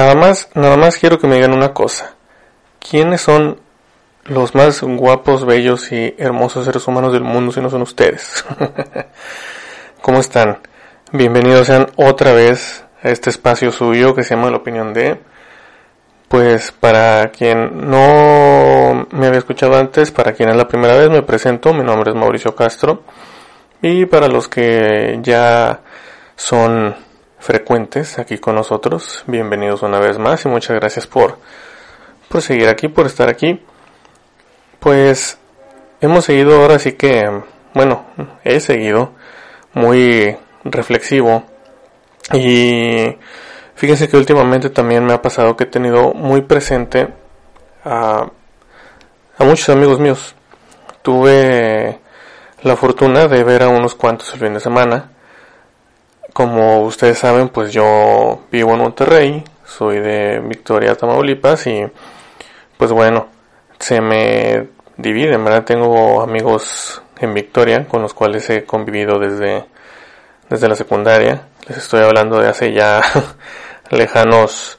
Nada más, nada más quiero que me digan una cosa. ¿Quiénes son los más guapos, bellos y hermosos seres humanos del mundo si no son ustedes? ¿Cómo están? Bienvenidos sean otra vez a este espacio suyo que se llama La Opinión de. Pues para quien no me había escuchado antes, para quien es la primera vez, me presento. Mi nombre es Mauricio Castro. Y para los que ya son frecuentes aquí con nosotros. Bienvenidos una vez más y muchas gracias por, por seguir aquí, por estar aquí. Pues hemos seguido ahora sí que, bueno, he seguido muy reflexivo y fíjense que últimamente también me ha pasado que he tenido muy presente a, a muchos amigos míos. Tuve la fortuna de ver a unos cuantos el fin de semana como ustedes saben, pues yo vivo en Monterrey, soy de Victoria, Tamaulipas y pues bueno, se me divide, ¿verdad? Tengo amigos en Victoria con los cuales he convivido desde, desde la secundaria. Les estoy hablando de hace ya lejanos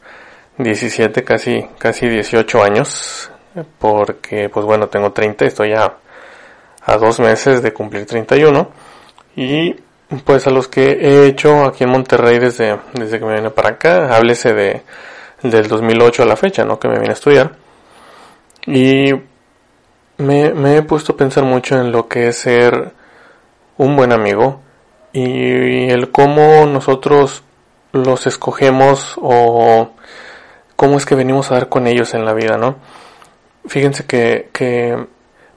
17, casi, casi 18 años, porque pues bueno, tengo 30, estoy ya a dos meses de cumplir 31 y pues a los que he hecho aquí en Monterrey desde, desde que me vine para acá, háblese de, del 2008 a la fecha, ¿no? Que me vine a estudiar. Y me, me he puesto a pensar mucho en lo que es ser un buen amigo y el cómo nosotros los escogemos o cómo es que venimos a dar con ellos en la vida, ¿no? Fíjense que, que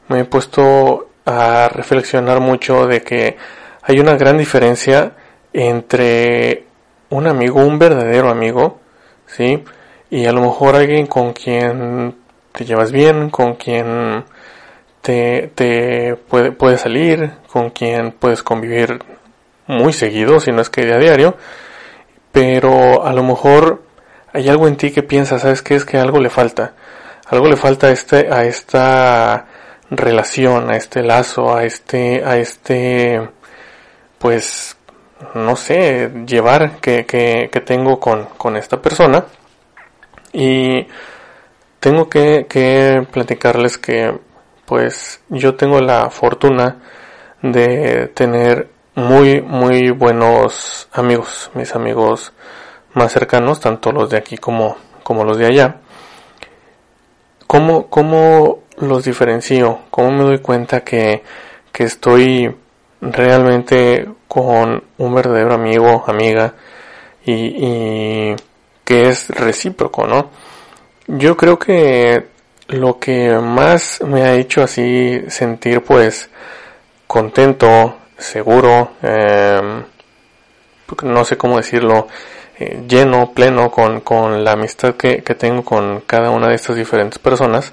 me he puesto a reflexionar mucho de que hay una gran diferencia entre un amigo, un verdadero amigo, ¿sí? Y a lo mejor alguien con quien te llevas bien, con quien te, te puede, puede salir, con quien puedes convivir muy seguido, si no es que a diario, pero a lo mejor hay algo en ti que piensas, ¿sabes qué? Es que algo le falta. Algo le falta a este, a esta relación, a este lazo, a este, a este, pues, no sé, llevar que, que, que tengo con, con, esta persona. Y tengo que, que platicarles que, pues, yo tengo la fortuna de tener muy, muy buenos amigos, mis amigos más cercanos, tanto los de aquí como, como los de allá. ¿Cómo, cómo los diferencio? ¿Cómo me doy cuenta que, que estoy realmente con un verdadero amigo, amiga, y, y que es recíproco, ¿no? Yo creo que lo que más me ha hecho así sentir pues contento, seguro, eh, no sé cómo decirlo, eh, lleno, pleno con, con la amistad que, que tengo con cada una de estas diferentes personas,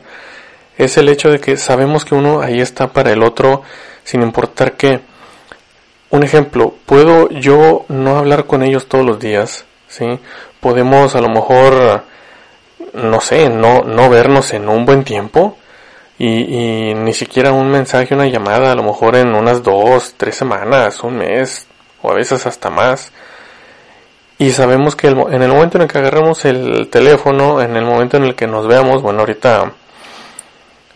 es el hecho de que sabemos que uno ahí está para el otro sin importar qué. Un ejemplo, puedo yo no hablar con ellos todos los días, ¿sí? Podemos a lo mejor, no sé, no, no vernos en un buen tiempo y, y ni siquiera un mensaje, una llamada, a lo mejor en unas dos, tres semanas, un mes o a veces hasta más. Y sabemos que en el momento en el que agarramos el teléfono, en el momento en el que nos veamos, bueno, ahorita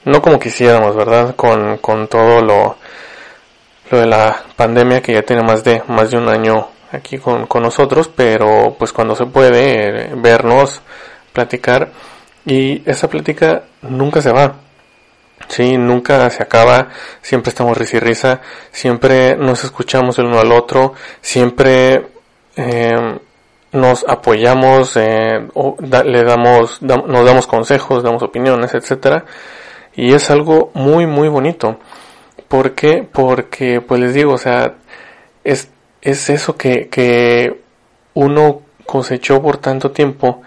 no como quisiéramos, ¿verdad? Con, con todo lo, lo de la pandemia que ya tiene más de más de un año aquí con, con nosotros, pero pues cuando se puede eh, vernos, platicar. Y esa plática nunca se va. Sí, nunca se acaba, siempre estamos risa y risa, siempre nos escuchamos el uno al otro, siempre eh, nos apoyamos, eh, le damos, nos damos consejos, damos opiniones, etcétera, y es algo muy muy bonito. ¿Por qué? Porque, pues les digo, o sea, es, es eso que, que uno cosechó por tanto tiempo,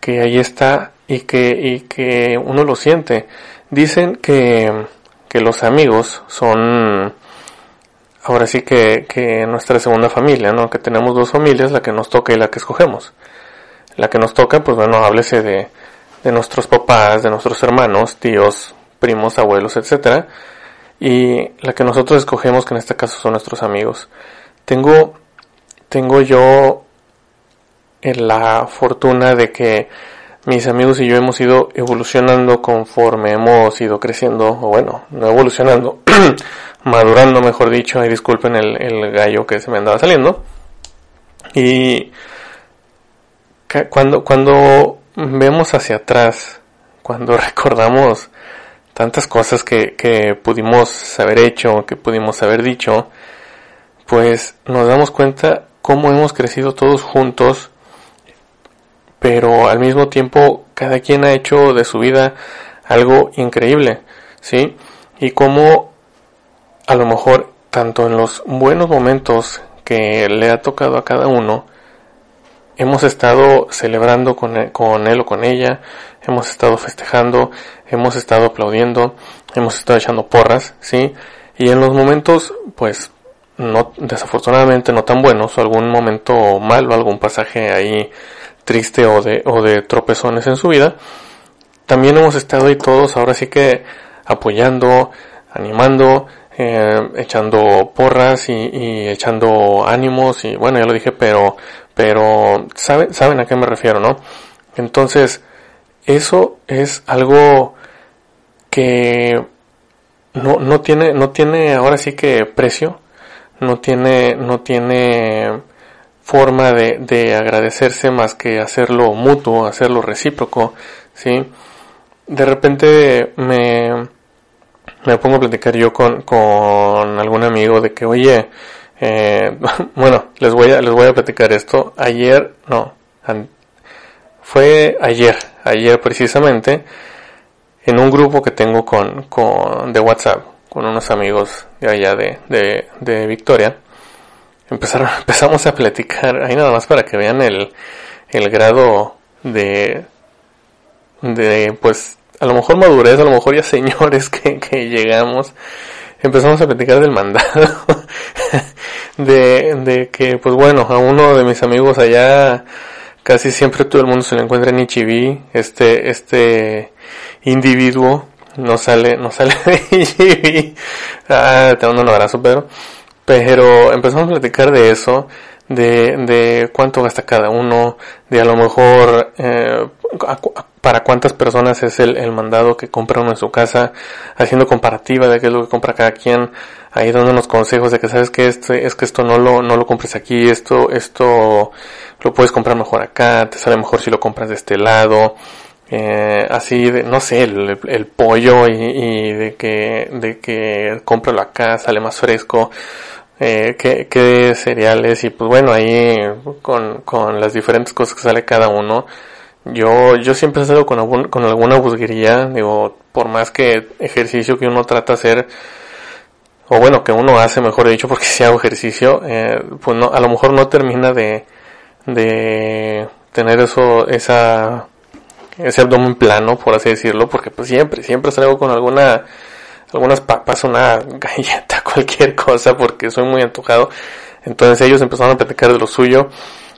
que ahí está y que, y que uno lo siente. Dicen que, que los amigos son, ahora sí que, que nuestra segunda familia, ¿no? Que tenemos dos familias, la que nos toca y la que escogemos. La que nos toca, pues bueno, háblese de, de nuestros papás, de nuestros hermanos, tíos, primos, abuelos, etcétera y la que nosotros escogemos, que en este caso son nuestros amigos. Tengo, tengo yo la fortuna de que mis amigos y yo hemos ido evolucionando conforme hemos ido creciendo, o bueno, no evolucionando, madurando mejor dicho, y disculpen el, el gallo que se me andaba saliendo. Y cuando, cuando vemos hacia atrás, cuando recordamos tantas cosas que, que pudimos haber hecho, que pudimos haber dicho, pues nos damos cuenta cómo hemos crecido todos juntos pero al mismo tiempo cada quien ha hecho de su vida algo increíble, ¿sí? Y como a lo mejor tanto en los buenos momentos que le ha tocado a cada uno, hemos estado celebrando con él, con él o con ella, hemos estado festejando, hemos estado aplaudiendo, hemos estado echando porras, ¿sí? Y en los momentos, pues, no, desafortunadamente no tan buenos, o algún momento malo, algún pasaje ahí triste o de, o de tropezones en su vida, también hemos estado ahí todos ahora sí que apoyando, animando, eh, echando porras y, echando ánimos y bueno, ya lo dije, pero, pero saben, saben a qué me refiero, ¿no? Entonces, eso es algo que no, no tiene, no tiene ahora sí que precio, no tiene, no tiene forma de, de agradecerse más que hacerlo mutuo, hacerlo recíproco, ¿sí? De repente me, me pongo a platicar yo con, con algún amigo de que, oye, eh, bueno, les voy a, les voy a platicar esto. Ayer, no, fue ayer, ayer precisamente, en un grupo que tengo con, con, de WhatsApp, con unos amigos de allá de, de, de Victoria. Empezaron, empezamos a platicar, ahí nada más para que vean el, el grado de, de, pues, a lo mejor madurez, a lo mejor ya señores que, que llegamos, empezamos a platicar del mandado, de, de que, pues bueno, a uno de mis amigos allá, casi siempre todo el mundo se le encuentra en Ichibi, este, este individuo, no sale, no sale de Ichibi, ah, te mando un abrazo Pedro, pero empezamos a platicar de eso, de, de cuánto gasta cada uno, de a lo mejor eh, para cuántas personas es el, mandado que compra uno en su casa, haciendo comparativa de qué es lo que compra cada quien, ahí dándonos consejos de que sabes que este, es que esto no lo, no lo compres aquí, esto, esto lo puedes comprar mejor acá, te sale mejor si lo compras de este lado, eh, así de, no sé, el, el pollo y, y, de que, de que cómpralo acá, sale más fresco, eh, qué, qué, cereales y pues bueno, ahí con, con las diferentes cosas que sale cada uno. Yo, yo siempre estado con, con alguna busguería, digo, por más que ejercicio que uno trata de hacer, o bueno, que uno hace, mejor dicho, porque si hago ejercicio, eh, pues no, a lo mejor no termina de, de tener eso, esa, ese abdomen plano, por así decirlo, porque pues siempre, siempre salgo con alguna algunas papas, una galleta, cualquier cosa, porque soy muy antojado. Entonces ellos empezaron a platicar de lo suyo.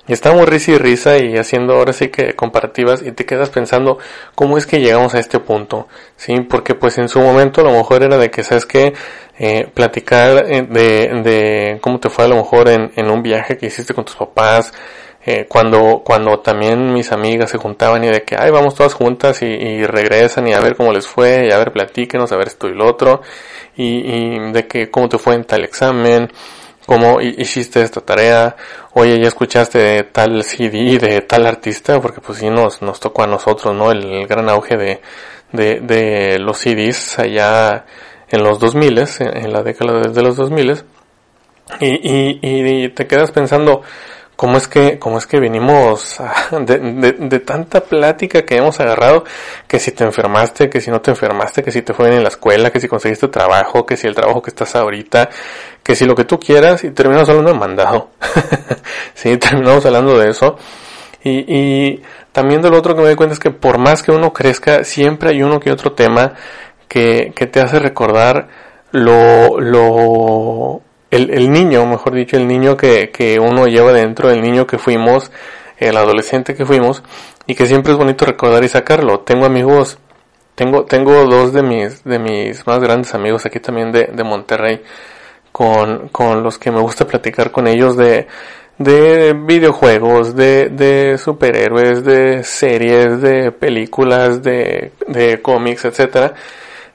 Y estábamos risa y risa y haciendo ahora sí que comparativas y te quedas pensando cómo es que llegamos a este punto, ¿sí? Porque pues en su momento a lo mejor era de que, ¿sabes qué? Eh, platicar eh, de, de cómo te fue a lo mejor en, en un viaje que hiciste con tus papás, eh, cuando, cuando también mis amigas se juntaban y de que, ay, vamos todas juntas y, regresan y a ver cómo les fue, y a ver, platíquenos, a ver esto y lo otro, y, de que cómo te fue en tal examen, cómo hiciste esta tarea, oye, ya escuchaste de tal CD, de tal artista, porque pues sí nos, nos tocó a nosotros, ¿no? El, gran auge de, de, de, los CDs allá en los 2000, en la década de los 2000, y, y, y te quedas pensando, cómo es que, cómo es que venimos de, de, tanta plática que hemos agarrado, que si te enfermaste, que si no te enfermaste, que si te fue bien en la escuela, que si conseguiste trabajo, que si el trabajo que estás ahorita, que si lo que tú quieras, y terminamos hablando de mandado. sí, terminamos hablando de eso. Y, y también de lo otro que me doy cuenta es que por más que uno crezca, siempre hay uno que otro tema que, que te hace recordar lo, lo el, el niño, mejor dicho, el niño que, que uno lleva dentro, el niño que fuimos, el adolescente que fuimos, y que siempre es bonito recordar y sacarlo. Tengo amigos, tengo, tengo dos de mis, de mis más grandes amigos aquí también de, de Monterrey, con, con los que me gusta platicar con ellos de, de videojuegos, de, de superhéroes, de series, de películas, de, de cómics, etcétera,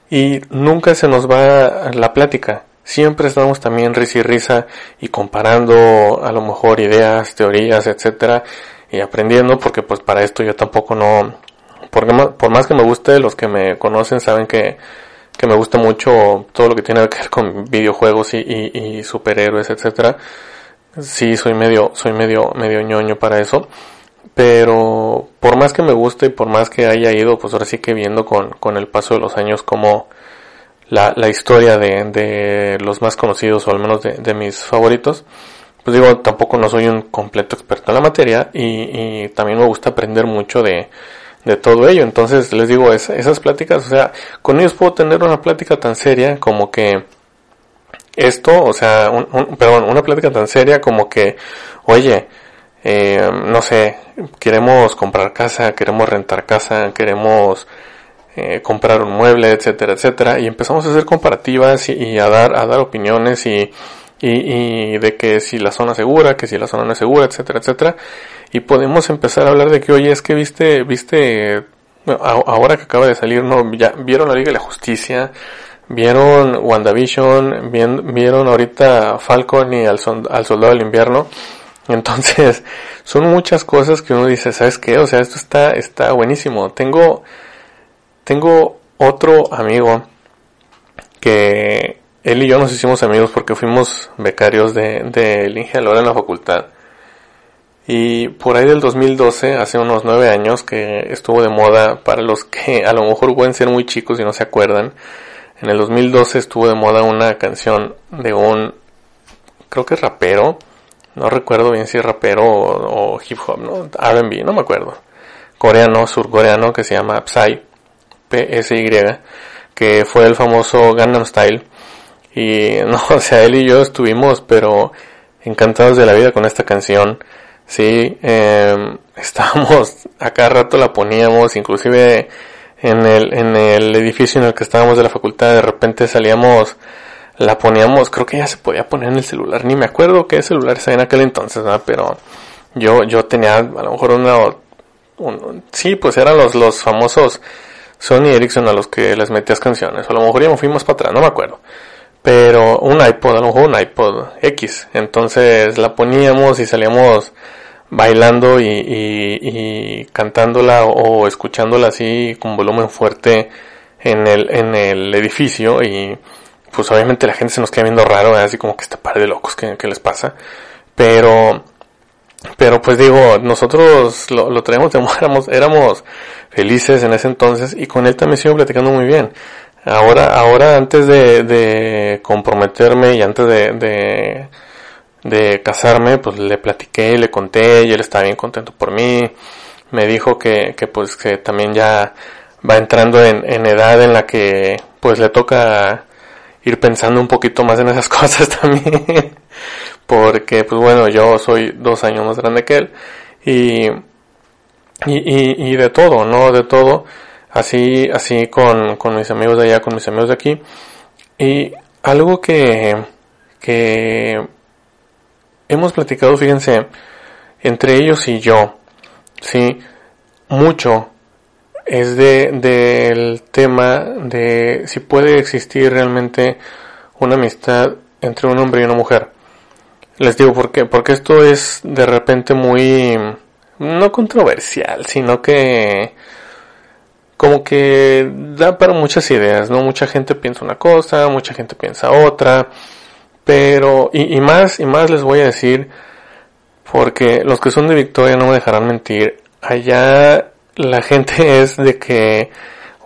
y nunca se nos va la plática. Siempre estamos también risa y risa y comparando a lo mejor ideas, teorías, etcétera, y aprendiendo porque pues para esto yo tampoco no, porque por más que me guste, los que me conocen saben que, que me gusta mucho todo lo que tiene que ver con videojuegos y, y, y superhéroes, etcétera sí soy medio, soy medio, medio ñoño para eso. Pero por más que me guste y por más que haya ido, pues ahora sí que viendo con, con el paso de los años como la, la historia de, de los más conocidos o al menos de, de mis favoritos, pues digo, tampoco no soy un completo experto en la materia y, y también me gusta aprender mucho de, de todo ello. Entonces les digo, esas pláticas, o sea, con ellos puedo tener una plática tan seria como que esto, o sea, un, perdón, una plática tan seria como que, oye, eh, no sé, queremos comprar casa, queremos rentar casa, queremos eh, comprar un mueble, etcétera, etcétera, y empezamos a hacer comparativas y, a dar, a dar opiniones y, y, y, de que si la zona es segura, que si la zona no es segura, etcétera, etcétera, y podemos empezar a hablar de que, oye, es que viste, viste, ahora que acaba de salir, no, ya vieron la Liga de la Justicia, vieron WandaVision, vieron ahorita Falcon y al, al Soldado del Invierno. Entonces, son muchas cosas que uno dice, ¿sabes qué? O sea, esto está, está buenísimo. Tengo, tengo otro amigo que él y yo nos hicimos amigos porque fuimos becarios de, de en la facultad. Y por ahí del 2012, hace unos nueve años que estuvo de moda para los que a lo mejor pueden ser muy chicos y no se acuerdan, en el 2012 estuvo de moda una canción de un, creo que rapero, no recuerdo bien si es rapero o, hip hop, ¿no? R&B, no me acuerdo. Coreano, surcoreano, que se llama Psy, P-S-Y, que fue el famoso Gangnam Style. Y no, o sea, él y yo estuvimos, pero encantados de la vida con esta canción. Sí, eh, estábamos, a cada rato la poníamos, inclusive en el, en el edificio en el que estábamos de la facultad, de repente salíamos, la poníamos, creo que ya se podía poner en el celular, ni me acuerdo qué celular era en aquel entonces, pero yo, yo tenía a lo mejor una, un, sí, pues eran los, los famosos Sony Ericsson a los que les metías canciones, o a lo mejor ya fuimos para atrás, no me acuerdo. Pero un iPod, a lo mejor un iPod X. Entonces la poníamos y salíamos bailando y, y, cantándola o, escuchándola así con volumen fuerte en el, en el edificio y pues obviamente la gente se nos queda viendo raro, así como que este par de locos, ¿qué, les pasa? Pero, pero pues digo, nosotros lo, lo traíamos de éramos, éramos felices en ese entonces y con él también sigo platicando muy bien. Ahora, ahora antes de, de comprometerme y antes de, de de casarme, pues le platiqué, le conté y él estaba bien contento por mí. Me dijo que, que pues que también ya va entrando en, en edad en la que pues le toca ir pensando un poquito más en esas cosas también. Porque pues bueno, yo soy dos años más grande que él. Y, y, y, de todo, ¿no? De todo. Así, así con, con mis amigos de allá, con mis amigos de aquí. Y algo que, que hemos platicado, fíjense, entre ellos y yo, sí, mucho es de del tema de si puede existir realmente una amistad entre un hombre y una mujer. Les digo por qué, porque esto es de repente muy no controversial, sino que como que da para muchas ideas, ¿no? Mucha gente piensa una cosa, mucha gente piensa otra. Pero, y, más, y más les voy a decir, porque los que son de Victoria no me dejarán mentir, allá la gente es de que,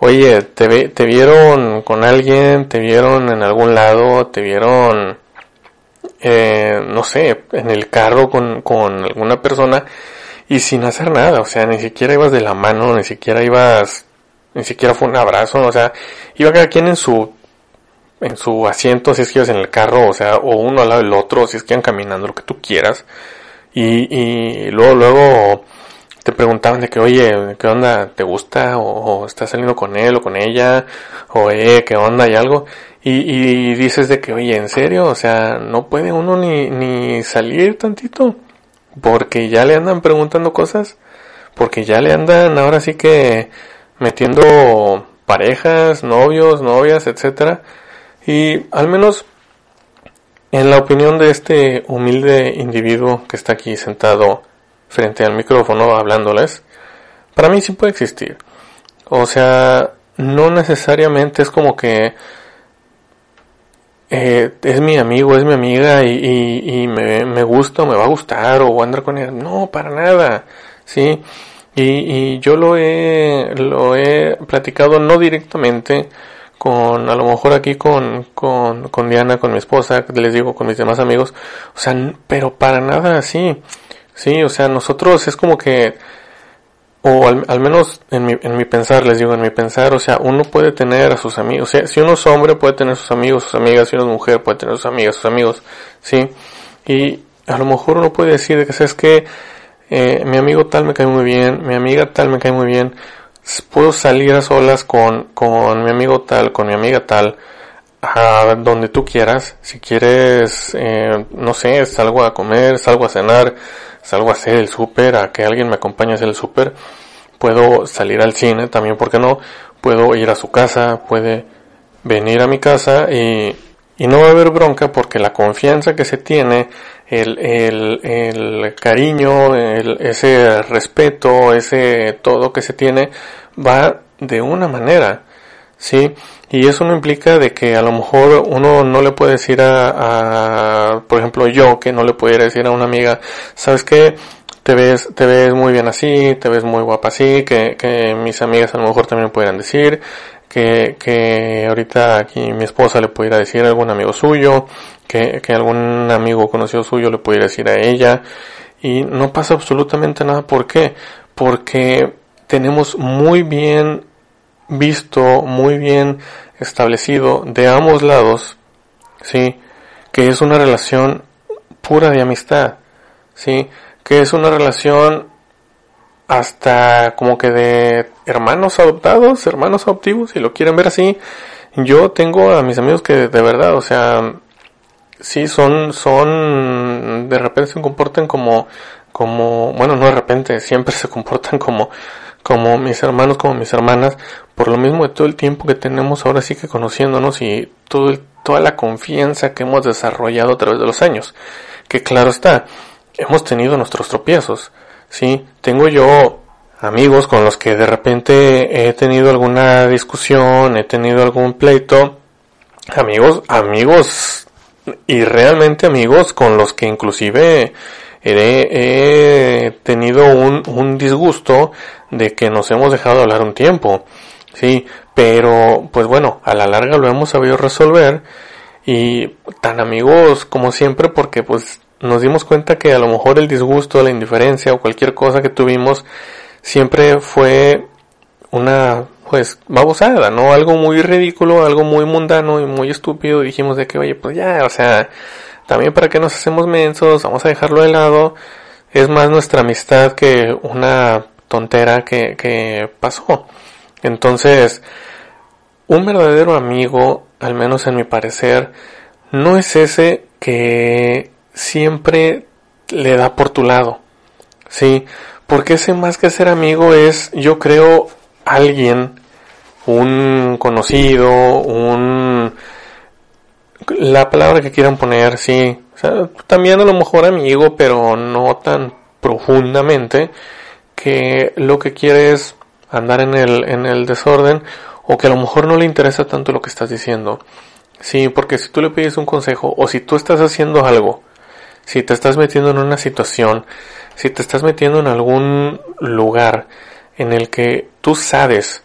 oye, te, te vieron con alguien, te vieron en algún lado, te vieron, eh, no sé, en el carro con, con alguna persona, y sin hacer nada, o sea, ni siquiera ibas de la mano, ni siquiera ibas, ni siquiera fue un abrazo, o sea, iba cada quien en su en su asiento si es que ibas en el carro, o sea, o uno al lado del otro, si es que iban caminando, lo que tú quieras. Y, y luego, luego te preguntaban de que, oye, ¿qué onda? ¿Te gusta? O, estás saliendo con él o con ella? O, eh, ¿qué onda? Y algo. Y, y dices de que, oye, ¿en serio? O sea, no puede uno ni, ni salir tantito. Porque ya le andan preguntando cosas, porque ya le andan ahora sí que metiendo parejas, novios, novias, etcétera. Y al menos en la opinión de este humilde individuo que está aquí sentado frente al micrófono hablándoles, para mí sí puede existir. O sea, no necesariamente es como que eh, es mi amigo, es mi amiga y, me, me, gusta me va a gustar o voy a andar con ella. No, para nada. Sí. Y, y yo lo he, lo he platicado no directamente con, a lo mejor aquí con, con, con Diana, con mi esposa, les digo, con mis demás amigos. O sea, pero para nada así. Sí, o sea, nosotros es como que o al, menos en mi, en mi pensar, les digo, en mi pensar, o sea, uno puede tener a sus amigos, o sea, si uno es hombre puede tener sus amigos, sus amigas, si uno es mujer puede tener sus amigas, sus amigos, ¿sí? Y a lo mejor uno puede decir de que, ¿sabes que eh, mi amigo tal me cae muy bien, mi amiga tal me cae muy bien, puedo salir a solas con, con mi amigo tal, con mi amiga tal, a donde tú quieras, si quieres, eh, no sé, salgo a comer, salgo a cenar, salgo a hacer el súper, a que alguien me acompañe a hacer el súper, puedo salir al cine también, ¿por qué no? Puedo ir a su casa, puede venir a mi casa y, y no va a haber bronca porque la confianza que se tiene, el, el, el cariño, el, ese respeto, ese todo que se tiene, va de una manera, ¿sí? Y eso no implica de que a lo mejor uno no le puede decir a, por ejemplo, yo que no le pudiera decir a una amiga, ¿sabes qué? Te ves, te ves muy bien así, te ves muy guapa así, que, que mis amigas a lo mejor también pudieran decir, que, que ahorita aquí mi esposa le pudiera decir a algún amigo suyo, que, que algún amigo conocido suyo le pudiera decir a ella, y no pasa absolutamente nada. ¿Por qué? Porque tenemos muy bien visto, muy bien establecido de ambos lados, ¿sí? Que es una relación pura de amistad, ¿sí? Que es una relación hasta como que de hermanos adoptados, hermanos adoptivos, si lo quieren ver así. Yo tengo a mis amigos que de verdad, o sea, sí son, son, de repente se comportan como, como, bueno, no de repente, siempre se comportan como, como mis hermanos, como mis hermanas, por lo mismo de todo el tiempo que tenemos ahora sí que conociéndonos y todo toda la confianza que hemos desarrollado a través de los años. Que claro está, hemos tenido nuestros tropiezos, ¿sí? Tengo yo amigos con los que de repente he tenido alguna discusión, he tenido algún pleito, amigos, amigos y realmente amigos con los que inclusive he, tenido un, un disgusto de que nos hemos dejado hablar un tiempo, sí, pero pues bueno, a la larga lo hemos sabido resolver y tan amigos como siempre porque pues nos dimos cuenta que a lo mejor el disgusto, la indiferencia o cualquier cosa que tuvimos siempre fue una pues babosada, ¿no? Algo muy ridículo, algo muy mundano y muy estúpido. dijimos de que, oye, pues ya, o sea, también para que nos hacemos mensos, vamos a dejarlo de lado. Es más nuestra amistad que una tontera que, que pasó. Entonces, un verdadero amigo, al menos en mi parecer, no es ese que siempre le da por tu lado. Sí, porque ese más que ser amigo es, yo creo, alguien, un conocido, un la palabra que quieran poner, sí. O sea, también a lo mejor amigo, pero no tan profundamente que lo que quiere es andar en el, en el desorden o que a lo mejor no le interesa tanto lo que estás diciendo. Sí, porque si tú le pides un consejo o si tú estás haciendo algo, si te estás metiendo en una situación, si te estás metiendo en algún lugar en el que tú sabes,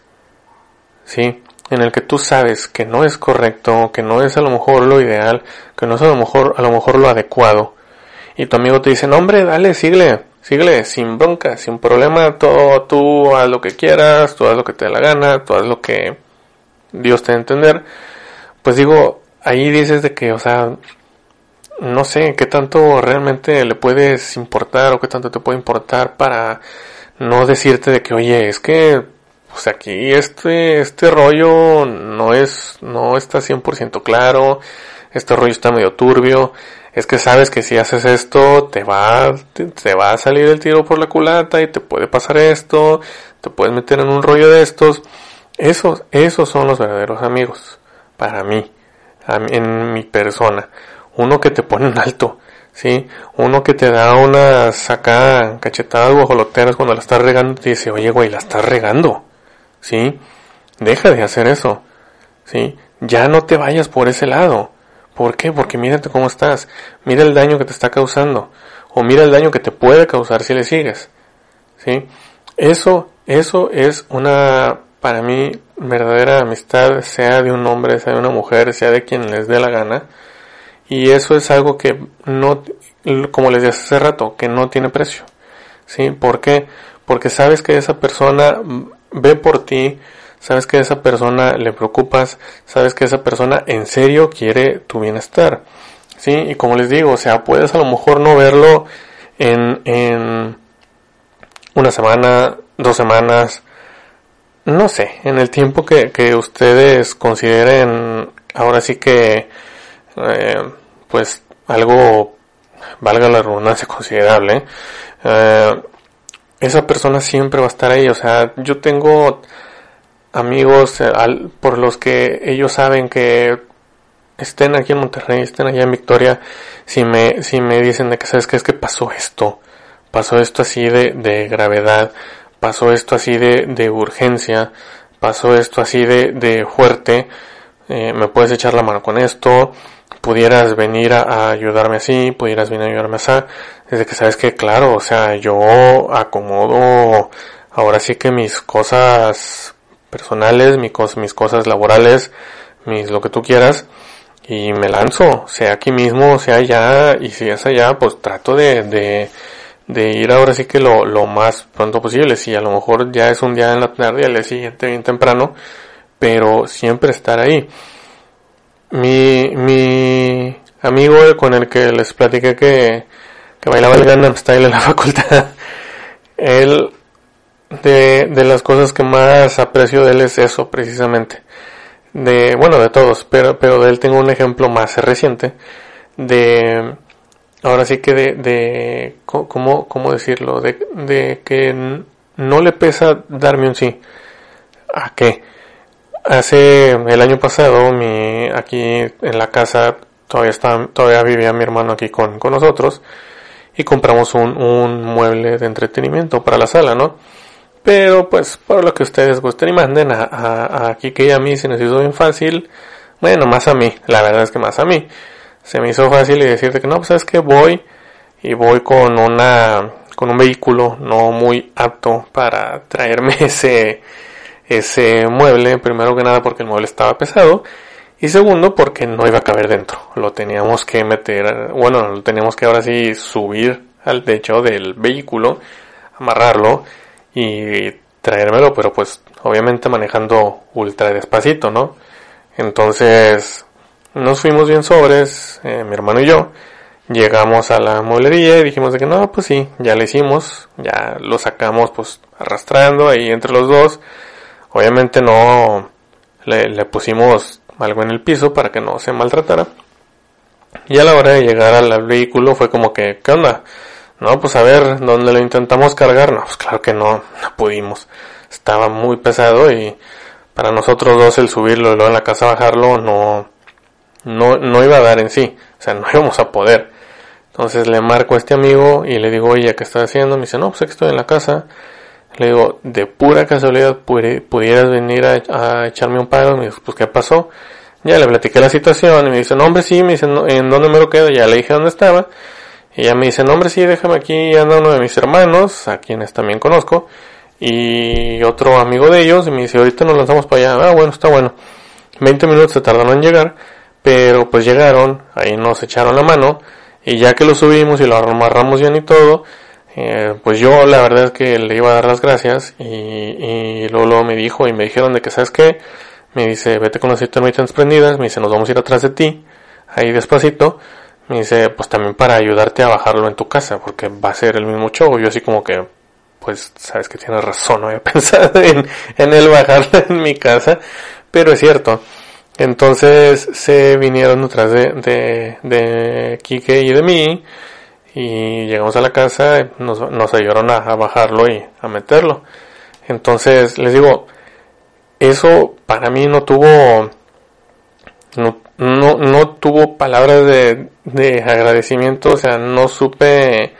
sí, en el que tú sabes que no es correcto, que no es a lo mejor lo ideal, que no es a lo mejor, a lo mejor lo adecuado, y tu amigo te dice, no hombre, dale, síguele, síguele, sin bronca, sin problema, todo, tú haz lo que quieras, tú haz lo que te dé la gana, tú haz lo que Dios te dé a entender, pues digo, ahí dices de que, o sea, no sé qué tanto realmente le puedes importar o qué tanto te puede importar para no decirte de que, oye, es que pues aquí este, este rollo no es, no está 100% claro, este rollo está medio turbio, es que sabes que si haces esto te va, te, va a salir el tiro por la culata y te puede pasar esto, te puedes meter en un rollo de estos. Esos, esos son los verdaderos amigos, para mí, en mi persona. Uno que te pone en alto, ¿sí? Uno que te da unas acá cachetadas guajoloteras cuando la estás regando te dice, oye güey, la estás regando, ¿sí? Deja de hacer eso, ¿sí? Ya no te vayas por ese lado. ¿Por qué? Porque mírate cómo estás. Mira el daño que te está causando. O mira el daño que te puede causar si le sigues. ¿Sí? Eso, eso es una, para mí, verdadera amistad, sea de un hombre, sea de una mujer, sea de quien les dé la gana. Y eso es algo que no, como les dije hace rato, que no tiene precio. ¿Sí? ¿Por qué? Porque sabes que esa persona ve por ti, sabes que a esa persona le preocupas, sabes que esa persona en serio quiere tu bienestar. ¿Sí? Y como les digo, o sea, puedes a lo mejor no verlo en, en una semana, dos semanas, no sé, en el tiempo que, que ustedes consideren ahora sí que, eh, pues, algo, valga la redundancia, considerable, eh, esa persona siempre va a estar ahí. O sea, yo tengo amigos eh, por los que ellos saben que estén aquí en Monterrey, estén allá en Victoria, si me, si me dicen de que sabes que es que pasó esto, pasó esto así de, de gravedad, pasó esto así de, de urgencia, pasó esto así de, de fuerte, eh, me puedes echar la mano con esto, pudieras venir a, ayudarme así, pudieras venir a ayudarme así, desde que sabes que claro, o sea, yo acomodo ahora sí que mis cosas personales, mis, mis cosas laborales, mis lo que tú quieras, y me lanzo, sea aquí mismo, sea allá, y si es allá, pues trato de, de, de ir ahora sí que lo, lo más pronto posible, si a lo mejor ya es un día en la tarde, al día siguiente bien temprano, pero siempre estar ahí. Mi, mi amigo con el que les platiqué que, que bailaba el Gangnam Style en la facultad, él de, de las cosas que más aprecio de él es eso, precisamente. De, bueno, de todos, pero, pero de él tengo un ejemplo más reciente de, ahora sí que de, de, ¿cómo, cómo decirlo? De, de que no le pesa darme un sí. ¿A qué? Hace el año pasado, mi, aquí en la casa, todavía está, todavía vivía mi hermano aquí con, con nosotros, y compramos un, un mueble de entretenimiento para la sala, ¿no? Pero pues por lo que ustedes gusten y manden a, a, a y a mí se nos hizo bien fácil. Bueno, más a mí, la verdad es que más a mí. Se me hizo fácil y decirte que no, pues sabes que voy y voy con una con un vehículo no muy apto para traerme ese ese mueble, primero que nada porque el mueble estaba pesado y segundo porque no iba a caber dentro. Lo teníamos que meter, bueno, lo teníamos que ahora sí subir al techo del vehículo, amarrarlo y traérmelo, pero pues obviamente manejando ultra despacito, ¿no? Entonces nos fuimos bien sobres, eh, mi hermano y yo, llegamos a la mueblería y dijimos de que no, pues sí, ya lo hicimos, ya lo sacamos pues arrastrando ahí entre los dos, obviamente no le, pusimos algo en el piso para que no se maltratara. Y a la hora de llegar al vehículo fue como que, ¿qué onda? No, pues a ver, ¿dónde lo intentamos cargar? No, pues claro que no, no pudimos. Estaba muy pesado y para nosotros dos el subirlo y luego en la casa bajarlo no, no, no iba a dar en sí. O sea, no íbamos a poder. Entonces le marco a este amigo y le digo, oye, ¿qué estás haciendo? Me dice, no, pues aquí estoy en la casa. Le digo, de pura casualidad, ¿pudieras venir a, echarme un paro? Me dice, pues, ¿qué pasó? Ya le platiqué la situación y me dice, no, hombre, sí, me dice, ¿en dónde me lo quedo? Ya le dije dónde estaba. Y ella me dice, no hombre, sí, déjame aquí, anda uno de mis hermanos, a quienes también conozco, y otro amigo de ellos, y me dice, ahorita nos lanzamos para allá. Ah, bueno, está bueno. 20 minutos se tardaron en llegar, pero pues llegaron, ahí nos echaron la mano, y ya que lo subimos y lo amarramos bien y todo, eh, pues yo la verdad es que le iba a dar las gracias, y, y luego, me dijo, y me dijeron de que, ¿sabes qué? Me dice, vete con las intermitentes prendidas, me dice, nos vamos a ir atrás de ti, ahí despacito, me dice, pues también para ayudarte a bajarlo en tu casa, porque va a ser el mismo show. Yo así como que, pues sabes que tienes razón, no había pensado en, en el bajarlo en mi casa, pero es cierto. Entonces se vinieron detrás de, de, de Kike y de mí y llegamos a la casa, nos, nos ayudaron a, bajarlo y a meterlo. Entonces les digo, eso para mí no tuvo, no, no, no tuvo palabras de, de agradecimiento, o sea, no supe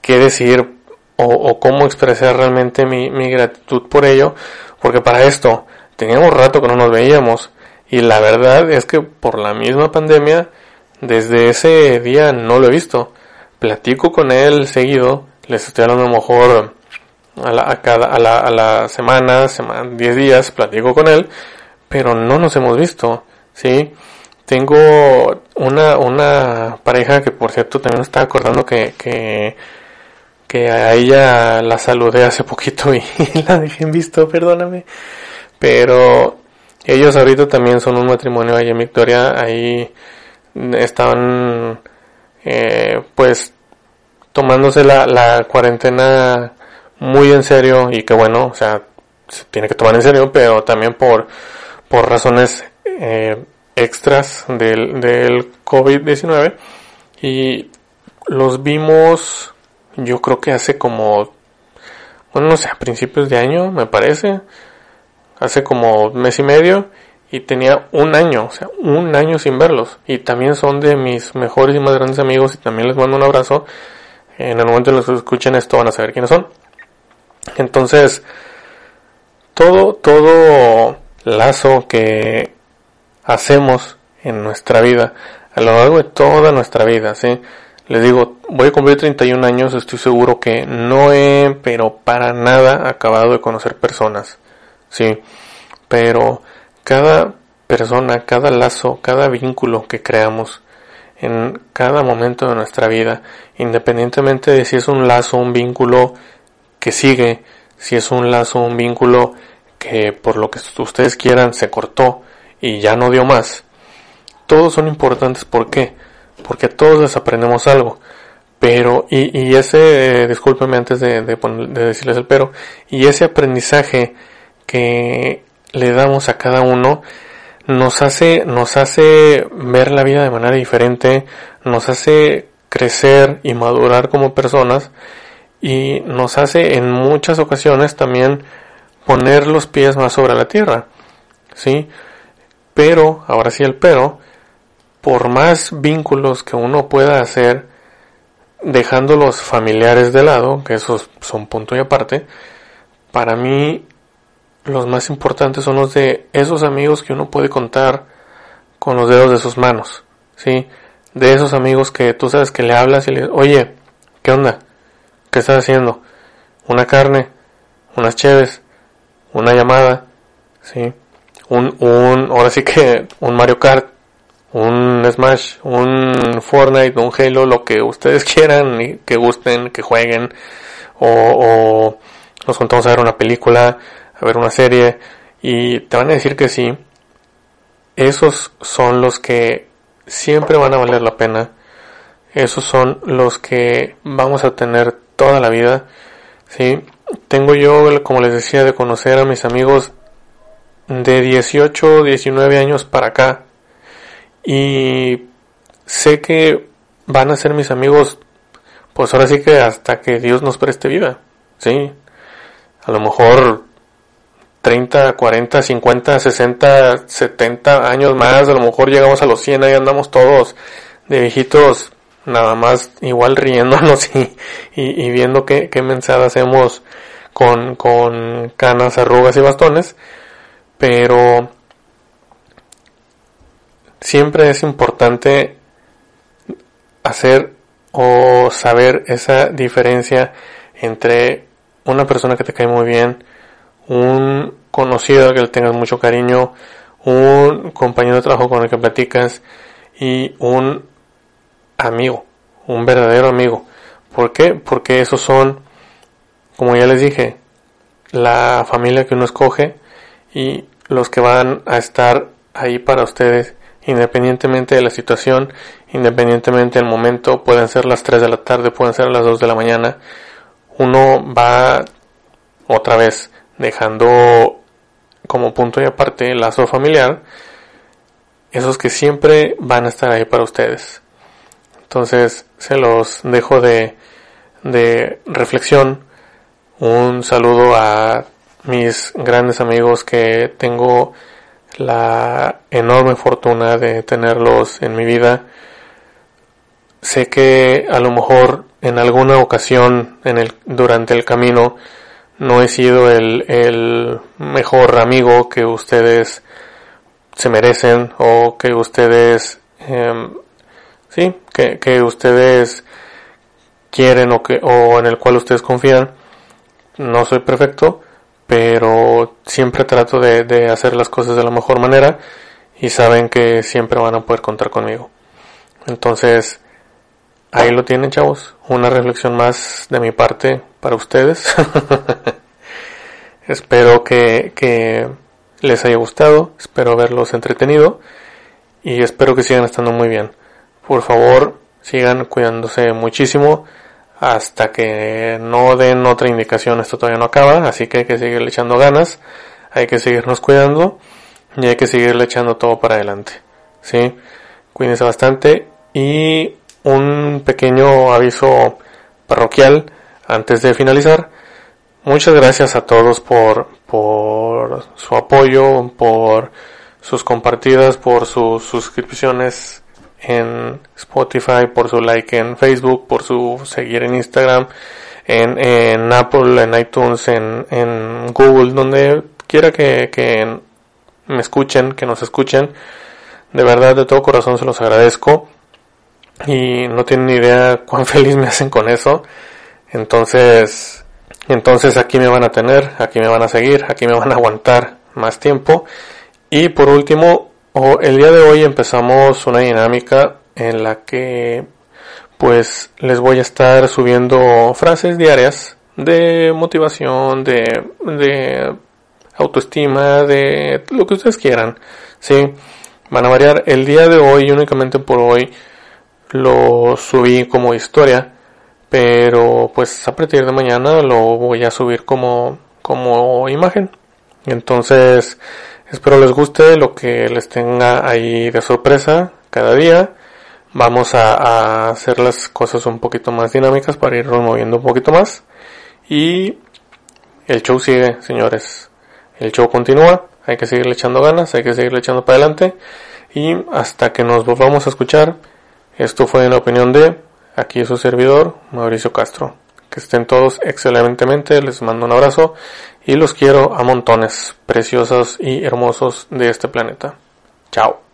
qué decir o, o cómo expresar realmente mi, mi gratitud por ello, porque para esto teníamos rato que no nos veíamos y la verdad es que por la misma pandemia desde ese día no lo he visto. Platico con él seguido, les estoy hablando a lo mejor a la, a cada, a la, a la semana, semana, 10 días, platico con él, pero no nos hemos visto, ¿sí? Tengo una, una pareja que por cierto también está acordando que, que, que a ella la saludé hace poquito y, la dejé en visto, perdóname. Pero ellos ahorita también son un matrimonio ahí en Victoria, ahí están eh, pues tomándose la, la cuarentena muy en serio y que bueno, o sea, se tiene que tomar en serio, pero también por, por razones eh, extras del, del COVID-19 y los vimos yo creo que hace como bueno no sé a principios de año me parece. Hace como mes y medio y tenía un año, o sea, un año sin verlos. Y también son de mis mejores y más grandes amigos y también les mando un abrazo. En el momento en que escuchen esto van a saber quiénes son. Entonces, todo, todo lazo que hacemos en nuestra vida, a lo largo de toda nuestra vida, ¿sí? Les digo, voy a cumplir 31 años, estoy seguro que no he, pero para nada, acabado de conocer personas, ¿sí? Pero cada persona, cada lazo, cada vínculo que creamos en cada momento de nuestra vida, independientemente de si es un lazo, un vínculo que sigue, si es un lazo, un vínculo que por lo que ustedes quieran se cortó y ya no dio más, todos son importantes. ¿Por qué? Porque todos les aprendemos algo. Pero, y, y ese, eh, discúlpeme antes de, de, de decirles el pero, y ese aprendizaje que le damos a cada uno nos hace, nos hace ver la vida de manera diferente, nos hace crecer y madurar como personas y nos hace en muchas ocasiones también poner los pies más sobre la tierra. ¿Sí? Pero, ahora sí el pero, por más vínculos que uno pueda hacer, dejando los familiares de lado, que esos son punto y aparte, para mí los más importantes son los de esos amigos que uno puede contar con los dedos de sus manos, ¿sí? De esos amigos que tú sabes que le hablas y le oye, ¿qué onda? ¿Qué estás haciendo? Una carne, unas cheves, una llamada, ¿sí? Un, un, ahora sí que un Mario Kart, un Smash, un Fortnite, un Halo, lo que ustedes quieran y que gusten, que jueguen, o, o nos contamos a ver una película, a ver una serie y te van a decir que sí, esos son los que siempre van a valer la pena. Esos son los que vamos a tener toda la vida. ¿sí? Tengo yo, como les decía, de conocer a mis amigos de 18, 19 años para acá. Y sé que van a ser mis amigos, pues ahora sí que hasta que Dios nos preste vida. ¿sí? A lo mejor 30, 40, 50, 60, 70 años más, a lo mejor llegamos a los 100, ahí andamos todos de viejitos, nada más igual riéndonos y, y, viendo qué, qué hacemos con, con canas, arrugas y bastones, pero siempre es importante hacer o saber esa diferencia entre una persona que te cae muy bien, un conocido que le tengas mucho cariño, un compañero de trabajo con el que platicas y un amigo, un verdadero amigo. ¿Por qué? Porque esos son, como ya les dije, la familia que uno escoge y los que van a estar ahí para ustedes independientemente de la situación, independientemente del momento, pueden ser las 3 de la tarde, pueden ser las 2 de la mañana, uno va otra vez dejando como punto y aparte el lazo familiar esos que siempre van a estar ahí para ustedes. Entonces se los dejo de, de reflexión. Un saludo a mis grandes amigos que tengo la enorme fortuna de tenerlos en mi vida. Sé que a lo mejor en alguna ocasión en el, durante el camino no he sido el, el mejor amigo que ustedes se merecen o que ustedes em, sí que, que ustedes quieren o que o en el cual ustedes confían. No soy perfecto pero siempre trato de, de hacer las cosas de la mejor manera y saben que siempre van a poder contar conmigo. Entonces ahí lo tienen chavos una reflexión más de mi parte para ustedes espero que, les haya gustado, espero haberlos entretenido y espero que sigan estando muy bien. Por favor, sigan cuidándose muchísimo hasta que no den otra indicación. Esto todavía no acaba, así que hay que seguirle echando ganas, hay que seguirnos cuidando y hay que seguirle echando todo para adelante. ¿Sí? Cuídense bastante y un pequeño aviso parroquial antes de finalizar. Muchas gracias a todos por, por su apoyo, por sus compartidas, por sus suscripciones en Spotify, por su like en Facebook, por su seguir en Instagram, en, en Apple, en iTunes, en, en Google, donde quiera que, que me escuchen, que nos escuchen. De verdad, de todo corazón se los agradezco. Y no tienen ni idea cuán feliz me hacen con eso. Entonces, entonces aquí me van a tener, aquí me van a seguir, aquí me van a aguantar más tiempo. Y por último, el día de hoy empezamos una dinámica en la que pues les voy a estar subiendo frases diarias de motivación, de, de autoestima, de lo que ustedes quieran. Sí, van a variar. El día de hoy, únicamente por hoy, lo subí como historia pero pues a partir de mañana lo voy a subir como, como imagen. Entonces, espero les guste lo que les tenga ahí de sorpresa cada día. Vamos a, hacer las cosas un poquito más dinámicas para irnos moviendo un poquito más. Y el show sigue, señores. El show continúa. Hay que seguirle echando ganas, hay que seguirle echando para adelante. Y hasta que nos volvamos a escuchar, esto fue la opinión de Aquí es su servidor, Mauricio Castro. Que estén todos excelentemente, les mando un abrazo y los quiero a montones, preciosos y hermosos de este planeta. Chao.